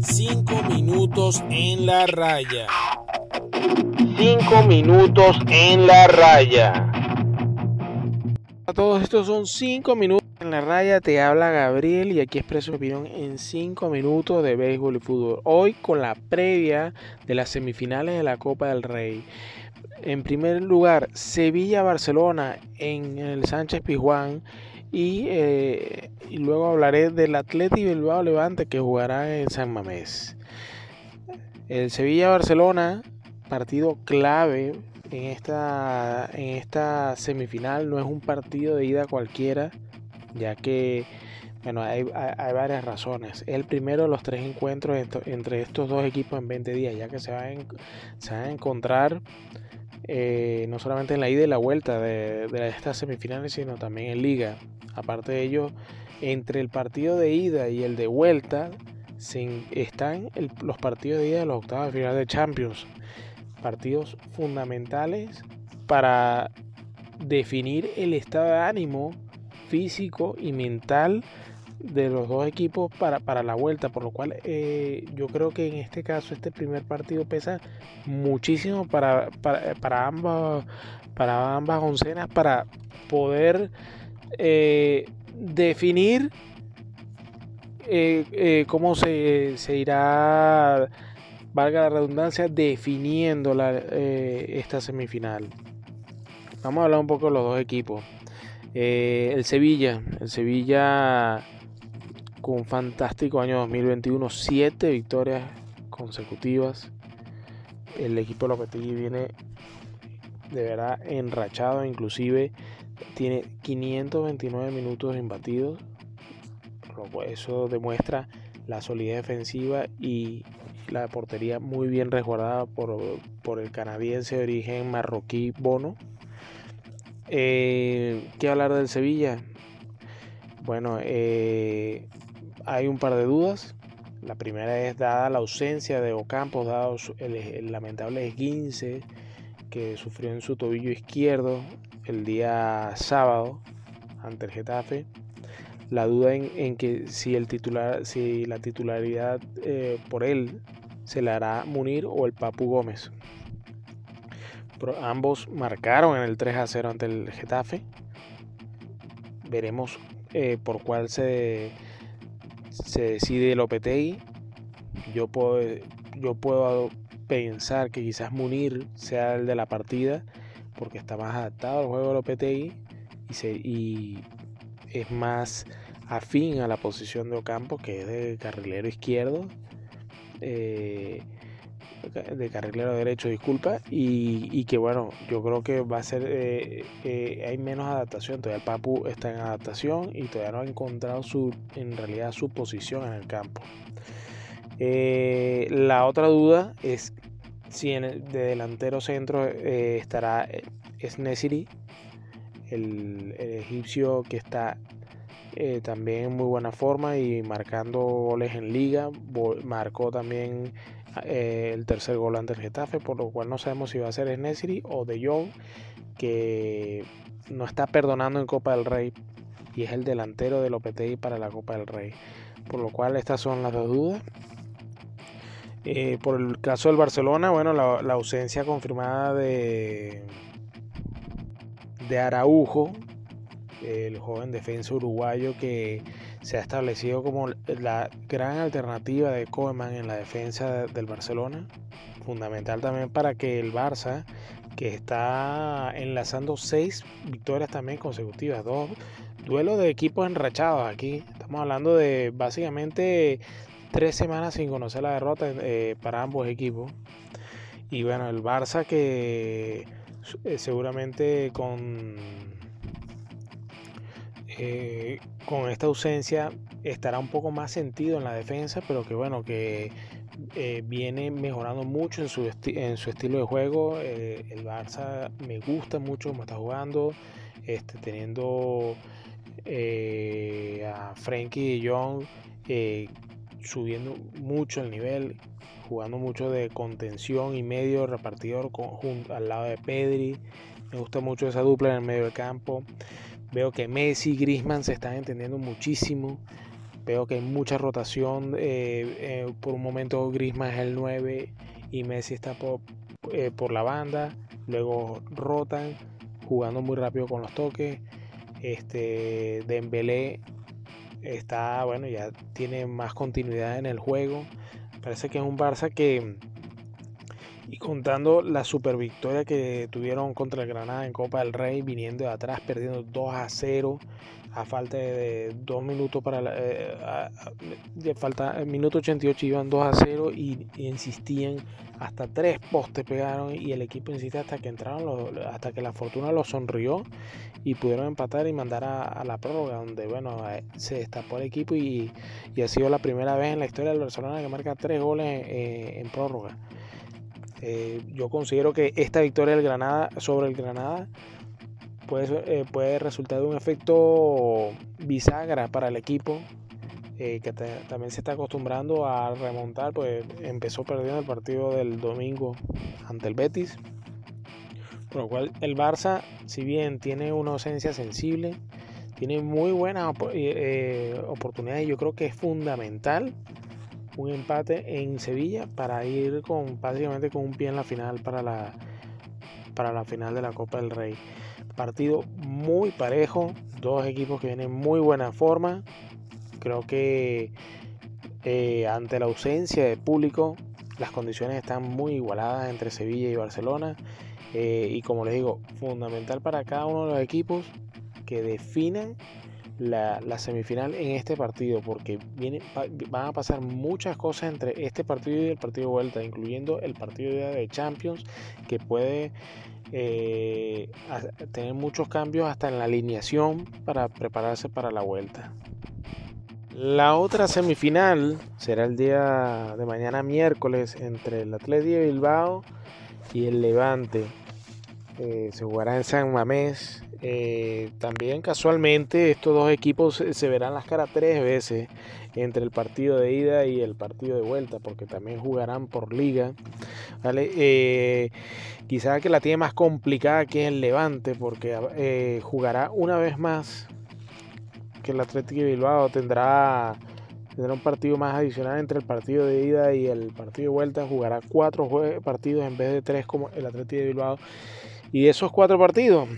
Cinco minutos en la raya. Cinco minutos en la raya. A todos estos son cinco minutos en la raya. Te habla Gabriel y aquí expreso mi opinión en cinco minutos de béisbol y fútbol. Hoy con la previa de las semifinales de la Copa del Rey. En primer lugar, Sevilla-Barcelona en el Sánchez Pizjuán. Y, eh, y, luego hablaré del Atleti Bilbao Levante que jugará en San Mamés. El Sevilla-Barcelona, partido clave en esta, en esta semifinal, no es un partido de ida cualquiera, ya que bueno, hay, hay, varias razones. El primero de los tres encuentros entre estos dos equipos en 20 días, ya que se se van a encontrar eh, no solamente en la ida y la vuelta de, estas semifinales, sino también en liga. Aparte de ello, entre el partido de ida y el de vuelta están los partidos de ida de los octavos de final de Champions. Partidos fundamentales para definir el estado de ánimo físico y mental de los dos equipos para, para la vuelta, por lo cual eh, yo creo que en este caso este primer partido pesa muchísimo para, para, para ambas, para ambas oncenas para poder eh, definir eh, cómo se, se, irá, valga la redundancia, definiendo la, esta semifinal. Vamos a hablar un poco de los dos equipos. el Sevilla, el Sevilla con un fantástico año 2021, siete victorias consecutivas. El equipo Lopetegui viene de verdad enrachado, inclusive tiene 529 minutos imbatidos. Eso demuestra la solidez defensiva y la portería muy bien resguardada por, el canadiense de origen marroquí Bono. Eh, ¿Qué hablar del Sevilla? Bueno, eh, hay un par de dudas. La primera es dada la ausencia de Ocampos, dado el, lamentable esguince que sufrió en su tobillo izquierdo el día sábado ante el Getafe. La duda en, que si, el titular, si la titularidad eh, por él se la hará Munir o el Papu Gómez. ambos marcaron en el 3 a 0 ante el Getafe. Veremos eh, por cuál se se decide Lopetegui. Yo puedo, yo puedo pensar que quizás Munir sea el de la partida porque está más adaptado al juego de Lopetegui y, se, y es más afín a la posición de Ocampo que es de carrilero izquierdo. Eh, de carrilero derecho, disculpa, y, que bueno, yo creo que va a ser, eh, eh, hay menos adaptación, todavía el Papu está en adaptación y todavía no ha encontrado su, en realidad su posición en el campo. Eh, la otra duda es si en el, de delantero centro estará Snesiri, el, egipcio que está también en muy buena forma y marcando goles en liga, marcó también eh, el tercer gol ante el Getafe, por lo cual no sabemos si va a ser Snesiri o De Jong, que no está perdonando en Copa del Rey y es el delantero de Lopetegui para la Copa del Rey. Por lo cual estas son las dos dudas. Eh, por el caso del Barcelona, bueno, la, la, ausencia confirmada de, de Araujo, el joven defensa uruguayo que se ha establecido como la gran alternativa de Koeman en la defensa del Barcelona. Fundamental también para que el Barça, que está enlazando seis victorias también consecutivas, dos duelos de equipos enrachados aquí. Estamos hablando de básicamente tres semanas sin conocer la derrota eh, para ambos equipos. Y bueno, el Barça que eh, seguramente con eh, con esta ausencia estará un poco más sentido en la defensa, pero que bueno, que eh, viene mejorando mucho en su, estilo de juego. Eh, el Barça me gusta mucho cómo está jugando, este, teniendo a Frankie de Jong subiendo mucho el nivel, jugando mucho de contención y medio repartidor al lado de Pedri. Me gusta mucho esa dupla en el medio del campo. Veo que Messi y Grisman se están entendiendo muchísimo. Veo que hay mucha rotación. Eh, por un momento Grisman es el 9 y Messi está por, por la banda. Luego rotan jugando muy rápido con los toques. Este Dembélé está, bueno, ya tiene más continuidad en el juego. Parece que es un Barça que, y contando la super victoria que tuvieron contra el Granada en Copa del Rey, viniendo de atrás, perdiendo 2 a 0, a falta de 2 minutos para la, eh, falta, en minuto 88 iban 2 a 0 y, insistían hasta tres postes pegaron y el equipo insiste hasta que entraron hasta que la fortuna los sonrió y pudieron empatar y mandar a, la prórroga donde bueno eh, se destapó el equipo y, ha sido la primera vez en la historia del Barcelona que marca tres goles eh, en prórroga yo considero que esta victoria del Granada sobre el Granada puede, eh, puede resultar de un efecto bisagra para el equipo eh, que también se está acostumbrando a remontar, pues empezó perdiendo el partido del domingo ante el Betis. Por lo cual el Barça, si bien tiene una ausencia sensible, tiene muy buenas eh, oportunidades yo creo que es fundamental un empate en Sevilla para ir con básicamente con un pie en la final para la, para la final de la Copa del Rey. Partido muy parejo, dos equipos que vienen muy buena forma. Creo que eh, ante la ausencia de público, las condiciones están muy igualadas entre Sevilla y Barcelona. Eh, y como les digo, fundamental para cada uno de los equipos que definan la, semifinal en este partido, porque viene, van a pasar muchas cosas entre este partido y el partido de vuelta, incluyendo el partido de Champions, que puede eh, tener muchos cambios hasta en la alineación para prepararse para la vuelta. La otra semifinal será el día de mañana miércoles entre el Atleti de Bilbao y el Levante. Eh, se jugará en San Mamés. Eh, también casualmente estos dos equipos se verán las caras tres veces entre el partido de ida y el partido de vuelta, porque también jugarán por liga. ¿vale? Eh, quizá que la tiene más complicada que el Levante, porque eh, jugará una vez más que el Atlético de Bilbao. Tendrá, tendrá un partido más adicional entre el partido de ida y el partido de vuelta. Jugará cuatro partidos en vez de tres como el Atlético de Bilbao. Y esos cuatro partidos,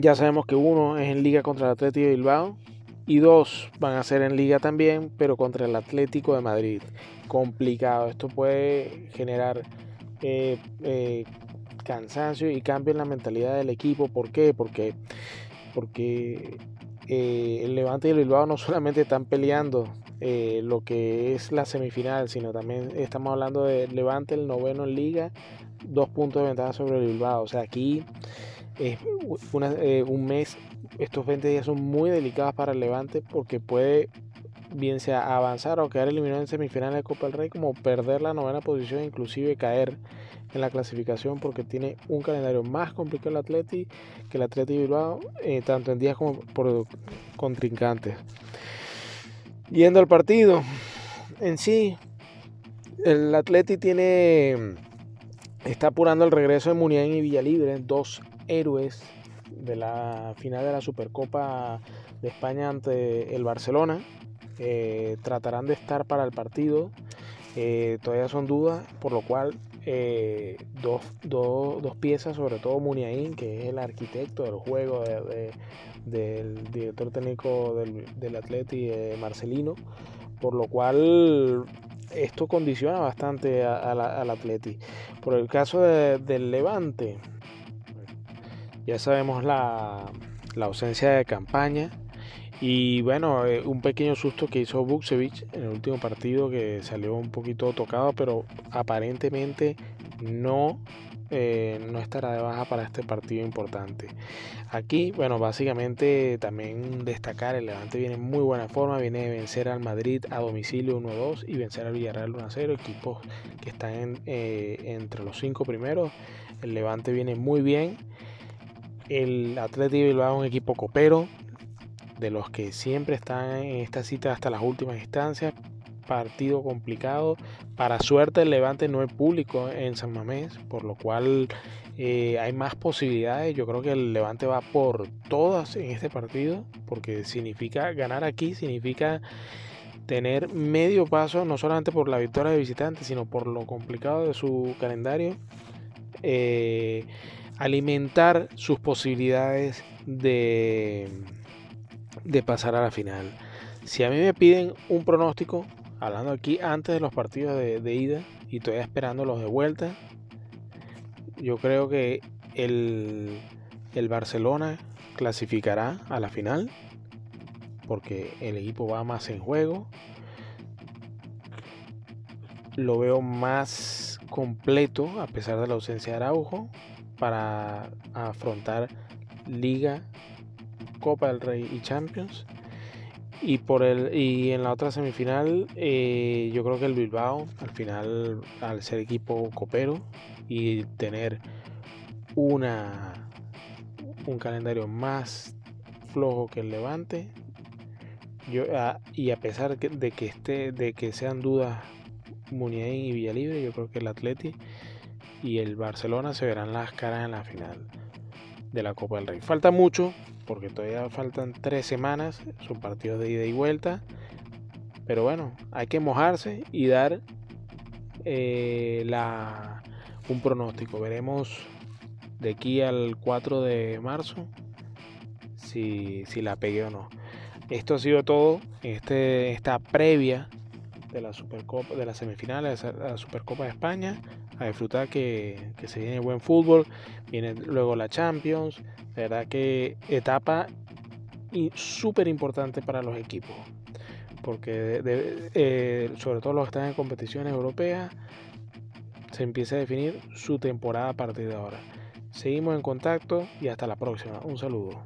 ya sabemos que uno es en liga contra el Atlético de Bilbao y dos van a ser en liga también, pero contra el Atlético de Madrid. Complicado, esto puede generar eh, eh, cansancio y cambio en la mentalidad del equipo. ¿Por qué? Porque, porque eh, el Levante y el Bilbao no solamente están peleando lo que es la semifinal, sino también estamos hablando de Levante, el noveno en liga, dos puntos de ventaja sobre el Bilbao. O sea, aquí es un mes estos 20 días son muy delicados para el Levante porque puede bien sea avanzar o quedar eliminado en semifinales de Copa del Rey como perder la novena posición inclusive caer en la clasificación porque tiene un calendario más complicado el Atleti que el Atleti Bilbao eh, tanto en días como por contrincantes. Yendo al partido en sí el Atleti tiene está apurando el regreso de Muniain y Villalibre dos héroes de la final de la Supercopa de España ante el Barcelona. Eh, tratarán de estar para el partido. Eh, todavía son dudas, por lo cual eh, dos, piezas, sobre todo Muniain, que es el arquitecto del juego del director técnico del, del Atleti, Marcelino, por lo cual esto condiciona bastante al Atleti. Por el caso del Levante, ya sabemos la, ausencia de campaña. Y bueno, eh, un pequeño susto que hizo Buksevich en el último partido que salió un poquito tocado, pero aparentemente no, eh, no estará de baja para este partido importante. Aquí, bueno, básicamente también destacar, el Levante viene en muy buena forma, viene de vencer al Madrid a domicilio 1-2 y vencer al Villarreal 1-0, equipos que están eh, entre los cinco primeros. El Levante viene muy bien. El Atlético Bilbao es un equipo copero, de los que siempre están en esta cita hasta las últimas instancias, partido complicado. Para suerte el Levante no es público en San Mamés, por lo cual eh, hay más posibilidades. Yo creo que el Levante va por todas en este partido, porque significa ganar aquí, significa tener medio paso, no solamente por la victoria de visitantes, sino por lo complicado de su calendario, eh, alimentar sus posibilidades de, de pasar a la final. Si a mí me piden un pronóstico, hablando aquí antes de los partidos de, ida y estoy esperando los de vuelta, yo creo que el, el Barcelona clasificará a la final porque el equipo va más en juego. Lo veo más completo a pesar de la ausencia de Araujo para afrontar Liga, Copa del Rey y Champions. Y por el y en la otra semifinal eh, yo creo que el Bilbao al final al ser equipo copero y tener una un calendario más flojo que el Levante yo, ah, y a pesar de que esté, de que sean dudas Muniain y Villalibre, yo creo que el Atleti y el Barcelona se verán las caras en la final de la Copa del Rey. Falta mucho, porque todavía faltan tres semanas, son partidos de ida y vuelta. Pero bueno, hay que mojarse y dar eh, la, un pronóstico. Veremos de aquí al 4 de marzo si, si la pegué o no. Esto ha sido todo este, esta previa de la Supercopa, de las semifinales de la Supercopa de España. A disfrutar que, se viene buen fútbol. Viene luego la Champions. De verdad que etapa súper importante para los equipos. Porque eh, sobre todo los que están en competiciones europeas se empieza a definir su temporada a partir de ahora. Seguimos en contacto y hasta la próxima. Un saludo.